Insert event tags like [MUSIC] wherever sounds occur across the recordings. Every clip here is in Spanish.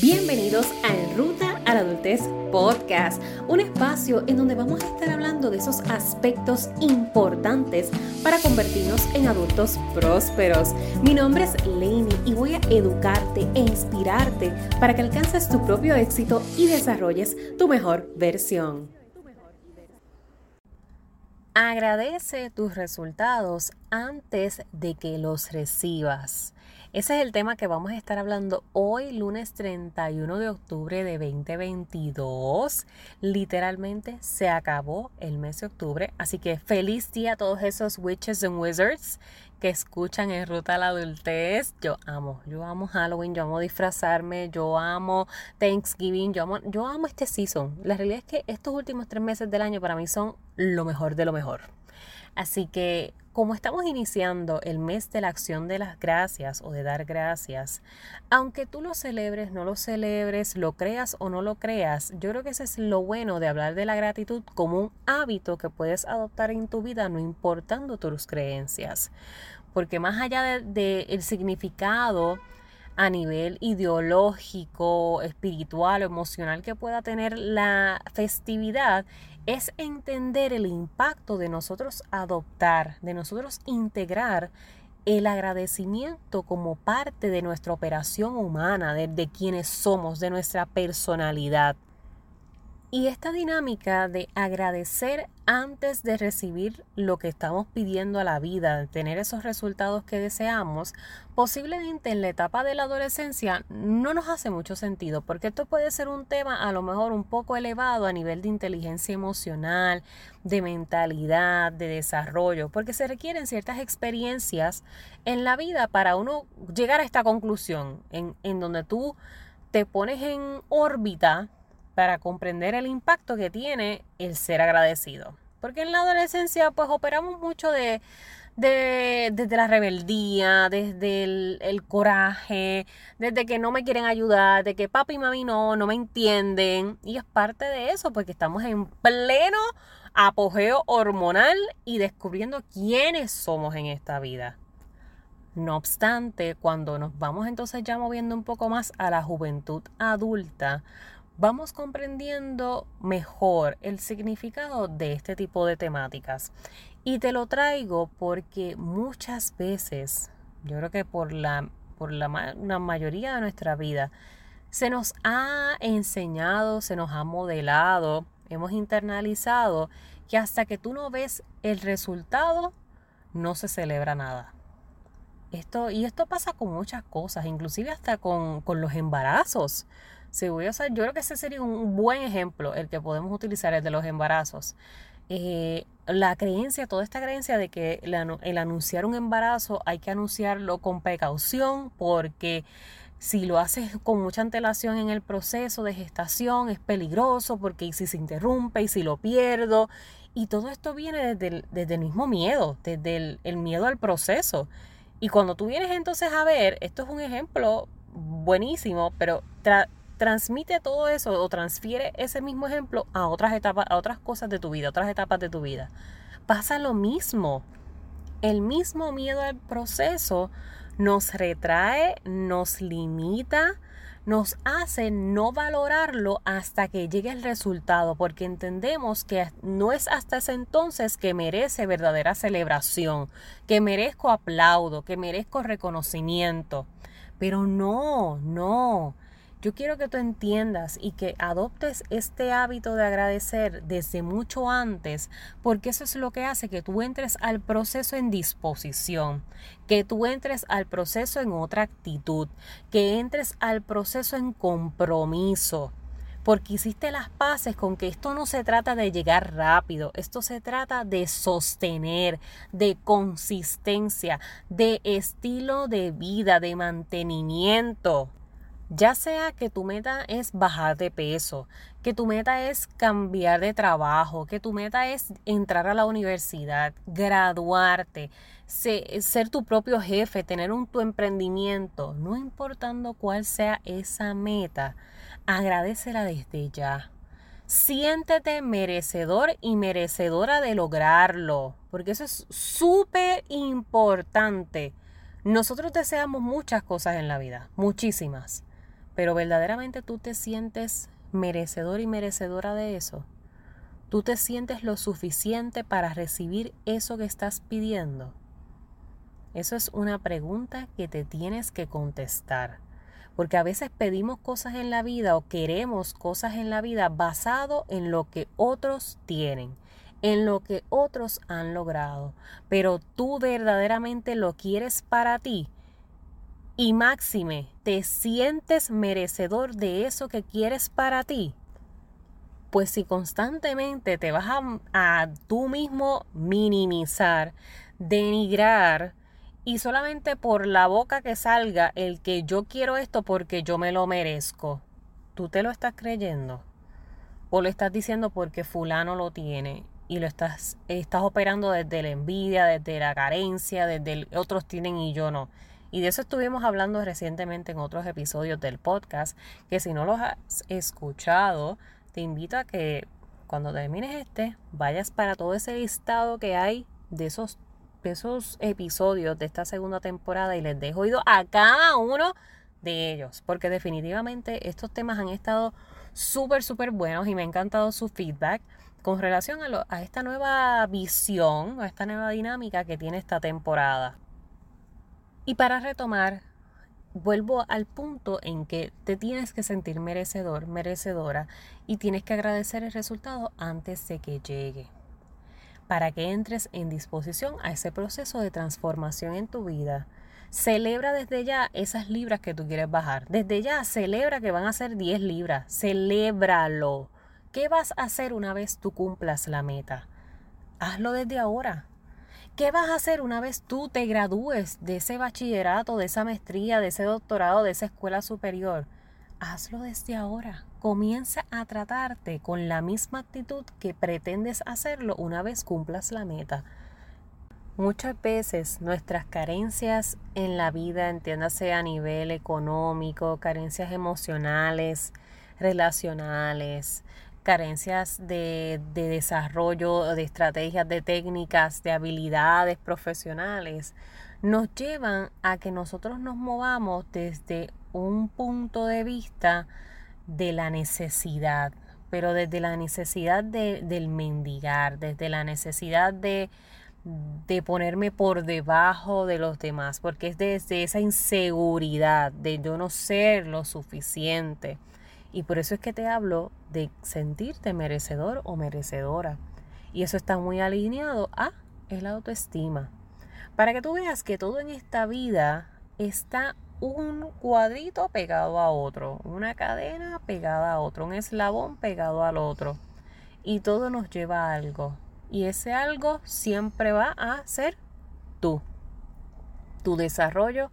Bienvenidos a Ruta a la Adultez Podcast, un espacio en donde vamos a estar hablando de esos aspectos importantes para convertirnos en adultos prósperos. Mi nombre es Lainey y voy a educarte e inspirarte para que alcances tu propio éxito y desarrolles tu mejor versión. Agradece tus resultados antes de que los recibas. Ese es el tema que vamos a estar hablando hoy, lunes 31 de octubre de 2022. Literalmente se acabó el mes de octubre, así que feliz día a todos esos witches and wizards que escuchan en Ruta a la Adultez. Yo amo, yo amo Halloween, yo amo disfrazarme, yo amo Thanksgiving, yo amo, yo amo este season. La realidad es que estos últimos tres meses del año para mí son lo mejor de lo mejor. Así que como estamos iniciando el mes de la acción de las gracias o de dar gracias, aunque tú lo celebres, no lo celebres, lo creas o no lo creas, yo creo que ese es lo bueno de hablar de la gratitud como un hábito que puedes adoptar en tu vida no importando tus creencias. Porque más allá del de, significado a nivel ideológico, espiritual o emocional que pueda tener la festividad, es entender el impacto de nosotros adoptar, de nosotros integrar el agradecimiento como parte de nuestra operación humana, de, quienes somos, de nuestra personalidad. Y esta dinámica de agradecer antes de recibir lo que estamos pidiendo a la vida, tener esos resultados que deseamos, posiblemente en la etapa de la adolescencia no nos hace mucho sentido, porque esto puede ser un tema a lo mejor un poco elevado a nivel de inteligencia emocional, de mentalidad, de desarrollo, porque se requieren ciertas experiencias en la vida para uno llegar a esta conclusión, en, en donde tú te pones en órbita para comprender el impacto que tiene el ser agradecido. Porque en la adolescencia pues operamos mucho de, de desde la rebeldía, desde el, coraje, desde que no me quieren ayudar, de que papi y mami no, no me entienden. Y es parte de eso porque estamos en pleno apogeo hormonal y descubriendo quiénes somos en esta vida. No obstante, cuando nos vamos entonces ya moviendo un poco más a la juventud adulta, vamos comprendiendo mejor el significado de este tipo de temáticas. Y te lo traigo porque muchas veces, yo creo que por la, por la, mayoría de nuestra vida, se nos ha enseñado, se nos ha modelado, hemos internalizado que hasta que tú no ves el resultado, no se celebra nada. Esto, y esto pasa con muchas cosas, inclusive hasta con, con los embarazos. Si voy a usar, yo creo que ese sería un buen ejemplo, el que podemos utilizar, el de los embarazos. Eh, la creencia, toda esta creencia de que el anunciar un embarazo hay que anunciarlo con precaución porque si lo haces con mucha antelación en el proceso de gestación es peligroso porque si se interrumpe y si lo pierdo. Y todo esto viene desde el, desde el mismo miedo, desde el, miedo al proceso. Y cuando tú vienes entonces a ver, esto es un ejemplo buenísimo, pero transmite todo eso o transfiere ese mismo ejemplo a otras etapas, a otras cosas de tu vida, otras etapas de tu vida. Pasa lo mismo. El mismo miedo al proceso nos retrae, nos limita, nos hace no valorarlo hasta que llegue el resultado, porque entendemos que no es hasta ese entonces que merece verdadera celebración, que merezco aplaudo, que merezco reconocimiento. Pero no, no. Yo quiero que tú entiendas y que adoptes este hábito de agradecer desde mucho antes, porque eso es lo que hace que tú entres al proceso en disposición, que tú entres al proceso en otra actitud, que entres al proceso en compromiso porque hiciste las paces con que esto no se trata de llegar rápido, esto se trata de sostener, de consistencia, de estilo de vida, de mantenimiento. Ya sea que tu meta es bajar de peso, que tu meta es cambiar de trabajo, que tu meta es entrar a la universidad, graduarte, ser tu propio jefe, tener un tu emprendimiento, no importando cuál sea esa meta, agradecela desde ya. Siéntete merecedor y merecedora de lograrlo, porque eso es súper importante. Nosotros deseamos muchas cosas en la vida, muchísimas pero verdaderamente tú te sientes merecedor y merecedora de eso. ¿Tú te sientes lo suficiente para recibir eso que estás pidiendo? Eso es una pregunta que te tienes que contestar. Porque a veces pedimos cosas en la vida o queremos cosas en la vida basado en lo que otros tienen, en lo que otros han logrado. Pero tú verdaderamente lo quieres para ti. Y máxime, ¿te sientes merecedor de eso que quieres para ti? Pues si constantemente te vas a, a tú mismo minimizar, denigrar, y solamente por la boca que salga el que yo quiero esto porque yo me lo merezco, ¿tú te lo estás creyendo? ¿O lo estás diciendo porque fulano lo tiene? Y lo estás, estás operando desde la envidia, desde la carencia, desde el, otros tienen y yo no. Y de eso estuvimos hablando recientemente en otros episodios del podcast, que si no los has escuchado, te invito a que cuando termines este, vayas para todo ese listado que hay de esos, esos episodios de esta segunda temporada y les dejo oído a cada uno de ellos, porque definitivamente estos temas han estado súper, súper buenos y me ha encantado su feedback con relación a, lo, a esta nueva visión, a esta nueva dinámica que tiene esta temporada. Y para retomar, vuelvo al punto en que te tienes que sentir merecedor, merecedora y tienes que agradecer el resultado antes de que llegue. Para que entres en disposición a ese proceso de transformación en tu vida. Celebra desde ya esas libras que tú quieres bajar. Desde ya celebra que van a ser 10 libras. Celébralo. ¿Qué vas a hacer una vez tú cumplas la meta? Hazlo desde ahora. ¿Qué vas a hacer una vez tú te gradúes de ese bachillerato, de esa maestría, de ese doctorado, de esa escuela superior? Hazlo desde ahora. Comienza a tratarte con la misma actitud que pretendes hacerlo una vez cumplas la meta. Muchas veces nuestras carencias en la vida, entiéndase a nivel económico, carencias emocionales, relacionales, carencias de, desarrollo, de estrategias, de técnicas, de habilidades profesionales, nos llevan a que nosotros nos movamos desde un punto de vista de la necesidad, pero desde la necesidad de, del mendigar, desde la necesidad de, de ponerme por debajo de los demás, porque es desde esa inseguridad de yo no ser lo suficiente y por eso es que te hablo de sentirte merecedor o merecedora. Y eso está muy alineado a el autoestima. Para que tú veas que todo en esta vida está un cuadrito pegado a otro, una cadena pegada a otro, un eslabón pegado al otro. Y todo nos lleva a algo. Y ese algo siempre va a ser tú, tu desarrollo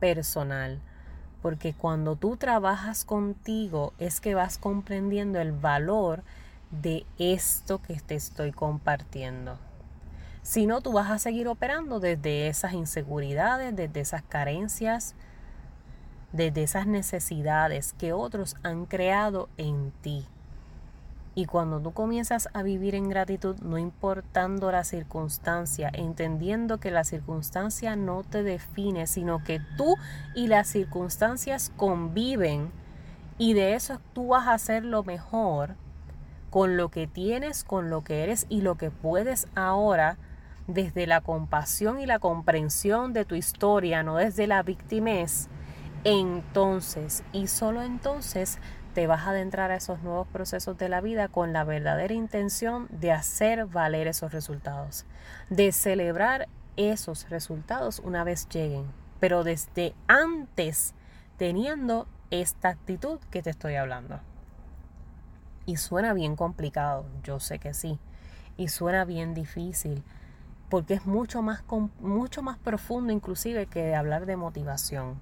personal porque cuando tú trabajas contigo es que vas comprendiendo el valor de esto que te estoy compartiendo. Si no, tú vas a seguir operando desde esas inseguridades, desde esas carencias, desde esas necesidades que otros han creado en ti. Y cuando tú comienzas a vivir en gratitud, no importando la circunstancia, entendiendo que la circunstancia no te define, sino que tú y las circunstancias conviven y de eso tú vas a hacer lo mejor con lo que tienes, con lo que eres y lo que puedes ahora desde la compasión y la comprensión de tu historia, no desde la victimez, entonces y solo entonces te vas a adentrar a esos nuevos procesos de la vida con la verdadera intención de hacer valer esos resultados, de celebrar esos resultados una vez lleguen, pero desde antes teniendo esta actitud que te estoy hablando. Y suena bien complicado, yo sé que sí, y suena bien difícil, porque es mucho más, mucho más profundo inclusive que hablar de motivación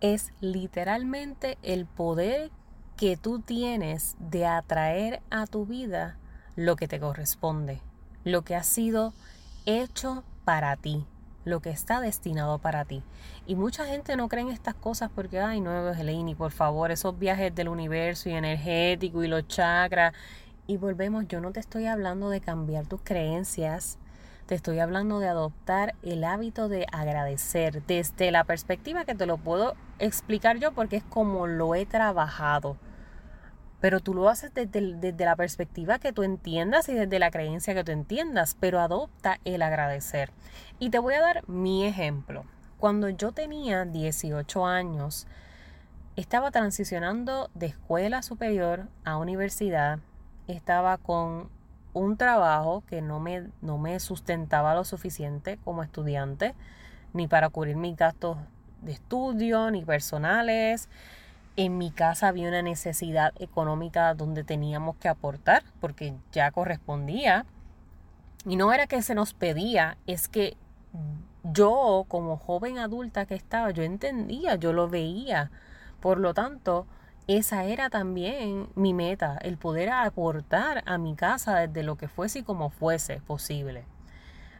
es literalmente el poder que tú tienes de atraer a tu vida lo que te corresponde, lo que ha sido hecho para ti, lo que está destinado para ti. Y mucha gente no cree en estas cosas porque, ay, no, Helene, por favor, esos viajes del universo y energético y los chakras. Y volvemos, yo no te estoy hablando de cambiar tus creencias, te estoy hablando de adoptar el hábito de agradecer desde la perspectiva que te lo puedo explicar yo porque es como lo he trabajado. Pero tú lo haces desde, la perspectiva que tú entiendas y desde la creencia que tú entiendas, pero adopta el agradecer. Y te voy a dar mi ejemplo. Cuando yo tenía 18 años, estaba transicionando de escuela superior a universidad, estaba con un trabajo que no me, no me sustentaba lo suficiente como estudiante, ni para cubrir mis gastos de estudio, ni personales. En mi casa había una necesidad económica donde teníamos que aportar, porque ya correspondía. Y no era que se nos pedía, es que yo como joven adulta que estaba, yo entendía, yo lo veía. Por lo tanto, esa era también mi meta, el poder aportar a mi casa desde lo que fuese y como fuese posible.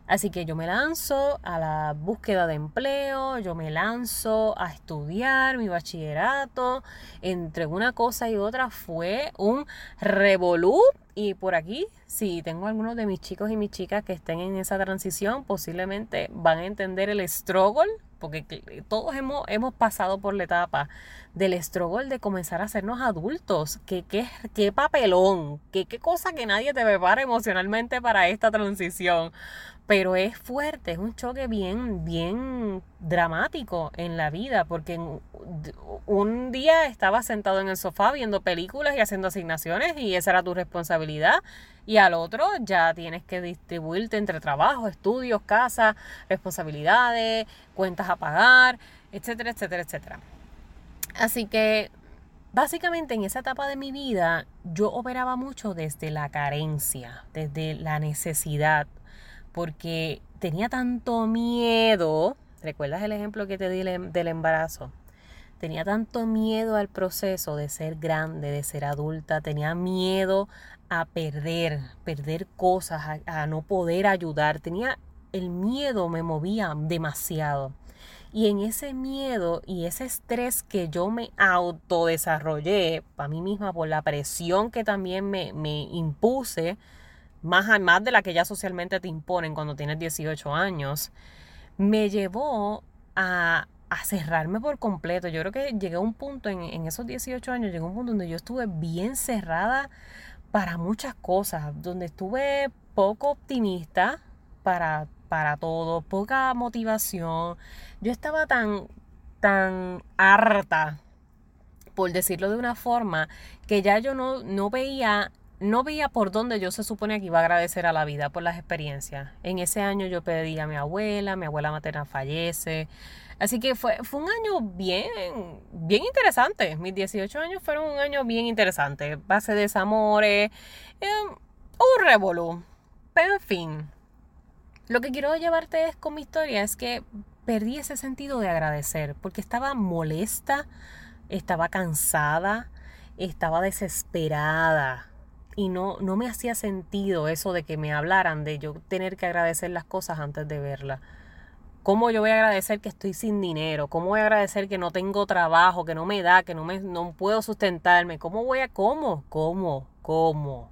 Así que yo me lanzo a la búsqueda de empleo, yo me lanzo a estudiar mi bachillerato. Entre una cosa y otra fue un revolú. Y por aquí, si tengo algunos de mis chicos y mis chicas que estén en esa transición, posiblemente van a entender el struggle porque todos hemos, hemos pasado por la etapa del estrogol de comenzar a hacernos adultos. ¿Qué, qué, qué papelón? ¿Qué, ¿Qué cosa que nadie te prepara emocionalmente para esta transición? Pero es fuerte, es un choque bien, bien dramático en la vida, porque un día estabas sentado en el sofá viendo películas y haciendo asignaciones y esa era tu y al otro ya tienes que distribuirte entre trabajo, estudios, casa, responsabilidades, cuentas a pagar, etcétera, etcétera, etcétera. Así que básicamente en esa etapa de mi vida yo operaba mucho desde la carencia, desde la necesidad, porque tenía tanto miedo, ¿recuerdas el ejemplo que te di del embarazo? Tenía tanto miedo al proceso de ser grande, de ser adulta, tenía miedo a perder, perder cosas, a, no poder ayudar. Tenía el miedo me movía demasiado. Y en ese miedo y ese estrés que yo me autodesarrollé para mí misma por la presión que también me, me impuse, más, más de la que ya socialmente te imponen cuando tienes 18 años, me llevó a, a cerrarme por completo. Yo creo que llegué a un punto en, en esos 18 años, llegué a un punto donde yo estuve bien cerrada para muchas cosas, donde estuve poco optimista para, para todo, poca motivación. Yo estaba tan, tan harta, por decirlo de una forma, que ya yo no, no veía no veía por dónde yo se supone que iba a agradecer a la vida por las experiencias. En ese año yo pedí a mi abuela, mi abuela materna fallece, Así que fue, fue un año bien, bien interesante. Mis 18 años fueron un año bien interesante. Base de desamores, eh, un revolú. Pero en fin, lo que quiero llevarte es con mi historia es que perdí ese sentido de agradecer porque estaba molesta, estaba cansada, estaba desesperada y no, no me hacía sentido eso de que me hablaran de yo tener que agradecer las cosas antes de verlas. ¿Cómo yo voy a agradecer que estoy sin dinero? ¿Cómo voy a agradecer que no tengo trabajo, que no me da, que no, me, no puedo sustentarme? ¿Cómo voy a, cómo, cómo, cómo?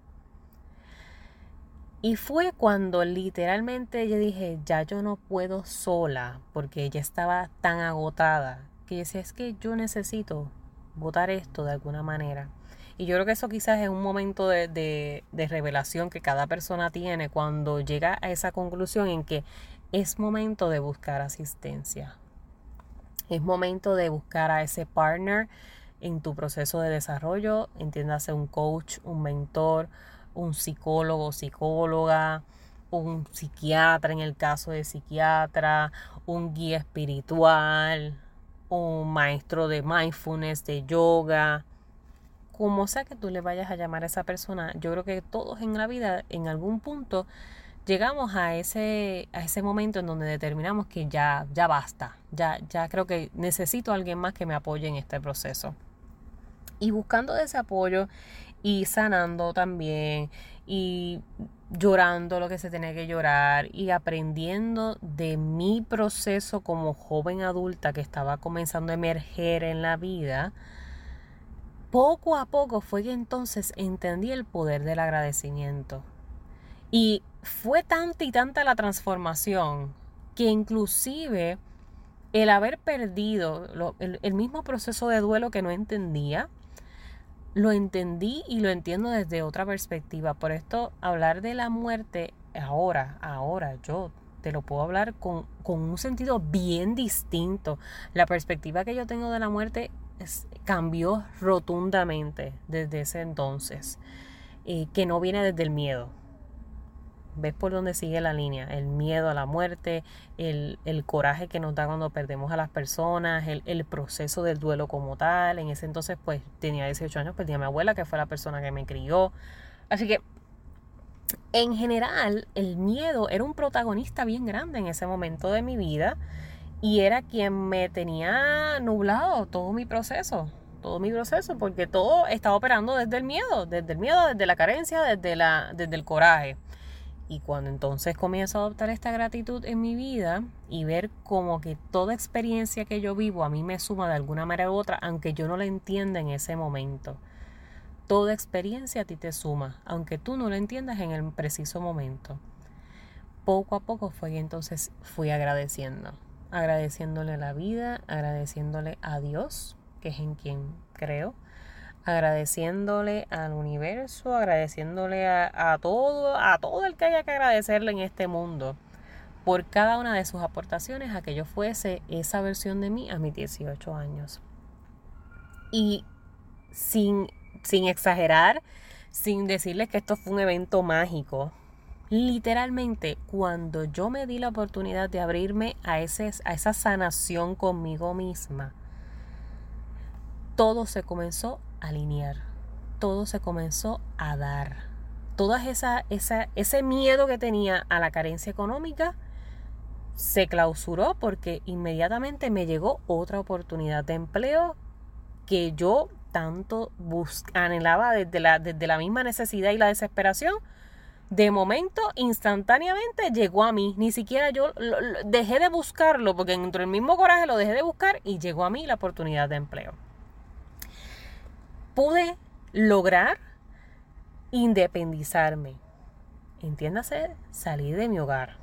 Y fue cuando literalmente yo dije, ya yo no puedo sola, porque ella estaba tan agotada, que decía, es que yo necesito votar esto de alguna manera. Y yo creo que eso quizás es un momento de, de, revelación que cada persona tiene cuando llega a esa conclusión en que es momento de buscar asistencia. Es momento de buscar a ese partner en tu proceso de desarrollo, entiéndase un coach, un mentor, un psicólogo, psicóloga, un psiquiatra en el caso de psiquiatra, un guía espiritual, un maestro de mindfulness, de yoga, como sea que tú le vayas a llamar a esa persona, yo creo que todos en la vida en algún punto llegamos a ese, a ese momento en donde determinamos que ya, ya basta, ya, ya creo que necesito a alguien más que me apoye en este proceso. Y buscando ese apoyo y sanando también y llorando lo que se tiene que llorar y aprendiendo de mi proceso como joven adulta que estaba comenzando a emerger en la vida, poco a poco fue que entonces entendí el poder del agradecimiento. Y fue tanta y tanta la transformación que inclusive el haber perdido el, mismo proceso de duelo que no entendía, lo entendí y lo entiendo desde otra perspectiva. Por esto, hablar de la muerte ahora, ahora, yo te lo puedo hablar con, un sentido bien distinto. La perspectiva que yo tengo de la muerte cambió rotundamente desde ese entonces, eh, que no viene desde el miedo ves por dónde sigue la línea, el miedo a la muerte, el, coraje que nos da cuando perdemos a las personas, el, proceso del duelo como tal. En ese entonces pues tenía 18 años, perdí a mi abuela, que fue la persona que me crió. Así que en general el miedo era un protagonista bien grande en ese momento de mi vida y era quien me tenía nublado todo mi proceso todo mi proceso porque todo estaba operando desde el miedo, desde el miedo, desde la carencia, desde, la, desde el coraje. Y cuando entonces comienzo a adoptar esta gratitud en mi vida y ver como que toda experiencia que yo vivo a mí me suma de alguna manera u otra, aunque yo no la entienda en ese momento. Toda experiencia a ti te suma, aunque tú no la entiendas en el preciso momento. Poco a poco fue que entonces fui agradeciendo, agradeciéndole a la vida, agradeciéndole a Dios, que es en quien creo, agradeciéndole al universo, agradeciéndole a, todo, a todo el que haya que agradecerle en este mundo por cada una de sus aportaciones a que yo fuese esa versión de mí a mis 18 años. Y sin, sin exagerar, sin decirles que esto fue un evento mágico, literalmente cuando yo me di la oportunidad de abrirme a, ese, a esa sanación conmigo misma, todo se comenzó alinear. Todo se comenzó a dar. Todo esa, esa, ese miedo que tenía a la carencia económica se clausuró porque inmediatamente me llegó otra oportunidad de empleo que yo tanto anhelaba desde la, desde la misma necesidad y la desesperación. De momento, instantáneamente llegó a mí. Ni siquiera yo dejé de buscarlo porque dentro del mismo coraje lo dejé de buscar y llegó a mí la oportunidad de empleo pude lograr independizarme. Entiéndase, salir de mi hogar.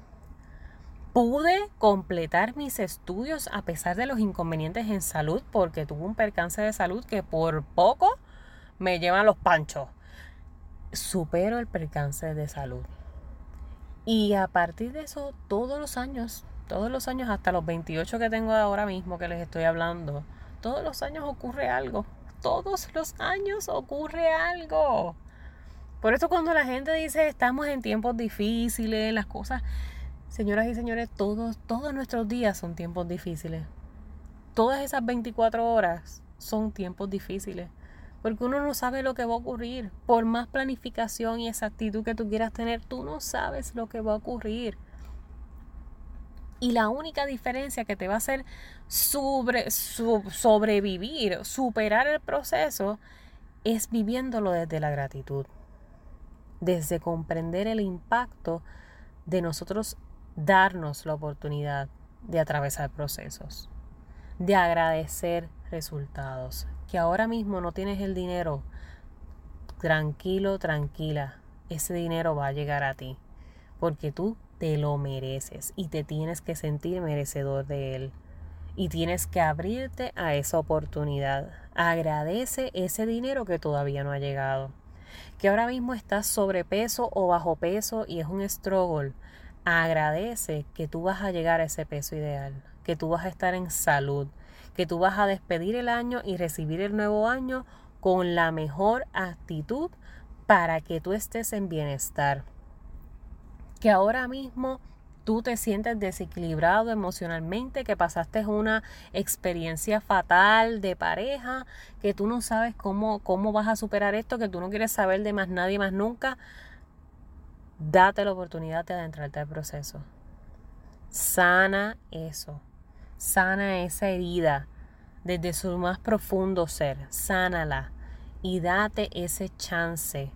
Pude completar mis estudios a pesar de los inconvenientes en salud porque tuve un percance de salud que por poco me llevan los panchos. Supero el percance de salud. Y a partir de eso, todos los años, todos los años, hasta los 28 que tengo ahora mismo que les estoy hablando, todos los años ocurre algo todos los años ocurre algo. Por eso cuando la gente dice estamos en tiempos difíciles, las cosas, señoras y señores, todos, todos nuestros días son tiempos difíciles. Todas esas 24 horas son tiempos difíciles. Porque uno no sabe lo que va a ocurrir. Por más planificación y exactitud que tú quieras tener, tú no sabes lo que va a ocurrir. Y la única diferencia que te va a hacer sobre, sobrevivir, superar el proceso, es viviéndolo desde la gratitud. Desde comprender el impacto de nosotros darnos la oportunidad de atravesar procesos, de agradecer resultados. Que ahora mismo no tienes el dinero, tranquilo, tranquila, ese dinero va a llegar a ti, porque tú te lo mereces y te tienes que sentir merecedor de él. Y tienes que abrirte a esa oportunidad. Agradece ese dinero que todavía no ha llegado. Que ahora mismo estás sobrepeso o bajo peso y es un struggle. Agradece que tú vas a llegar a ese peso ideal. Que tú vas a estar en salud. Que tú vas a despedir el año y recibir el nuevo año con la mejor actitud para que tú estés en bienestar que ahora mismo tú te sientes desequilibrado emocionalmente, que pasaste una experiencia fatal de pareja, que tú no sabes cómo, cómo vas a superar esto, que tú no quieres saber de más nadie más nunca, date la oportunidad de adentrarte al proceso. Sana eso, sana esa herida desde su más profundo ser, sánala y date ese chance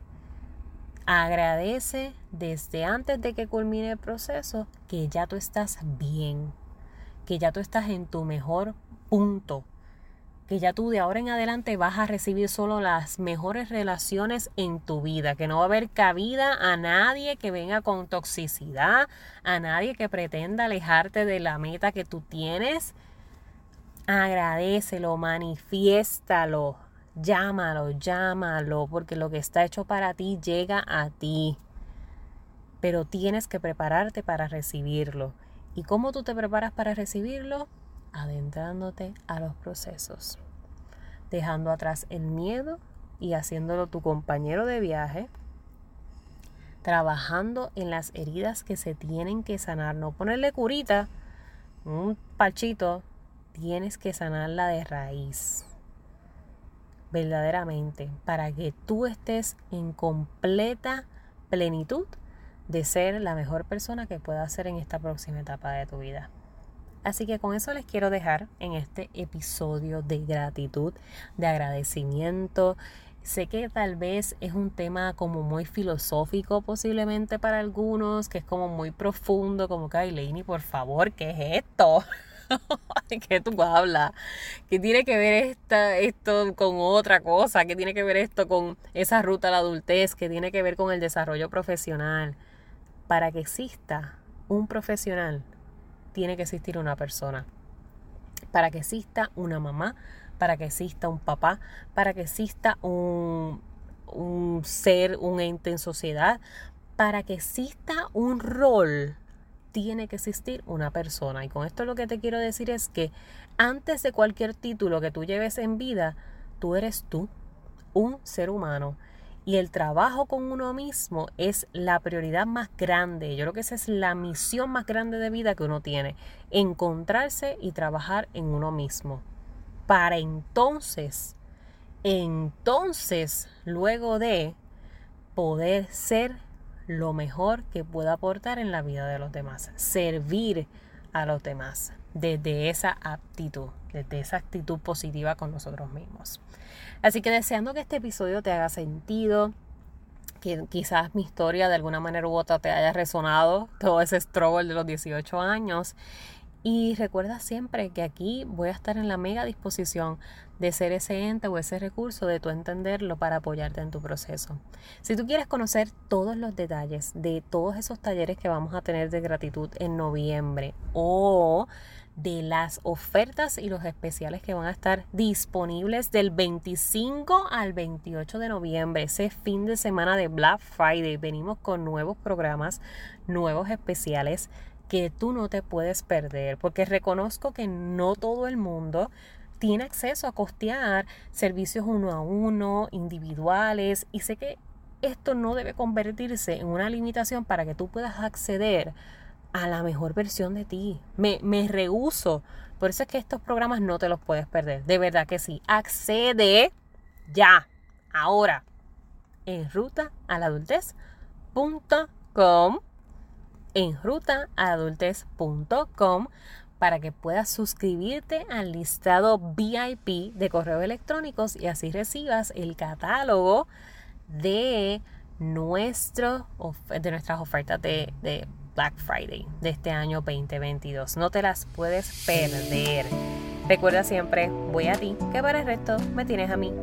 Agradece desde antes de que culmine el proceso que ya tú estás bien, que ya tú estás en tu mejor punto, que ya tú de ahora en adelante vas a recibir solo las mejores relaciones en tu vida, que no va a haber cabida a nadie que venga con toxicidad, a nadie que pretenda alejarte de la meta que tú tienes. Agradecelo, manifiéstalo, llámalo, llámalo, porque lo que está hecho para ti llega a ti. Pero tienes que prepararte para recibirlo. ¿Y cómo tú te preparas para recibirlo? adentrándote a los procesos, dejando atrás el miedo y haciéndolo tu compañero de viaje, trabajando en las heridas que se tienen que sanar, no ponerle curita, un pachito, tienes que sanarla de raíz, verdaderamente, para que tú estés en completa plenitud de ser la mejor persona que puedas ser en esta próxima etapa de tu vida. Así que con eso les quiero dejar en este episodio de gratitud, de agradecimiento. Sé que tal vez es un tema como muy filosófico posiblemente para algunos, que es como muy profundo, como que, ay, Leini, por favor, ¿qué es esto? [LAUGHS] [LAUGHS] ¿De qué tú hablas? ¿Qué tiene que ver esta, esto con otra cosa? ¿Qué tiene que ver esto con esa ruta a la adultez? ¿Qué tiene que ver con el desarrollo profesional? Para que exista un profesional tiene que existir una persona. Para que exista una mamá, para que exista un papá, para que exista un, un ser, un ente en sociedad, para que exista un rol, tiene que existir una persona. Y con esto lo que te quiero decir es que antes de cualquier título que tú lleves en vida, tú eres tú, un ser humano. Y el trabajo con uno mismo es la prioridad más grande. Yo creo que esa es la misión más grande de vida que uno tiene. Encontrarse y trabajar en uno mismo. Para entonces, entonces, luego de poder ser lo mejor que pueda aportar en la vida de los demás. Servir a los demás desde esa aptitud, desde esa actitud positiva con nosotros mismos. Así que deseando que este episodio te haga sentido, que quizás mi historia de alguna manera u otra te haya resonado, todo ese struggle de los 18 años. Y recuerda siempre que aquí voy a estar en la mega disposición de ser ese ente o ese recurso de tu entenderlo para apoyarte en tu proceso. Si tú quieres conocer todos los detalles de todos esos talleres que vamos a tener de gratitud en noviembre o de las ofertas y los especiales que van a estar disponibles del 25 al 28 de noviembre, ese fin de semana de Black Friday. Venimos con nuevos programas, nuevos especiales que tú no te puedes perder, porque reconozco que no todo el mundo tiene acceso a costear servicios uno a uno, individuales, y sé que esto no debe convertirse en una limitación para que tú puedas acceder a la mejor versión de ti. Me, me rehuso. Por eso es que estos programas no te los puedes perder. De verdad que sí. Accede ya, ahora, en ruta a la. En ruta a adultez.com para que puedas suscribirte al listado VIP de correos electrónicos y así recibas el catálogo de, nuestro, de nuestras ofertas de, de Black Friday de este año 2022. No te las puedes perder. Recuerda siempre, voy a ti, que para el resto me tienes a mí.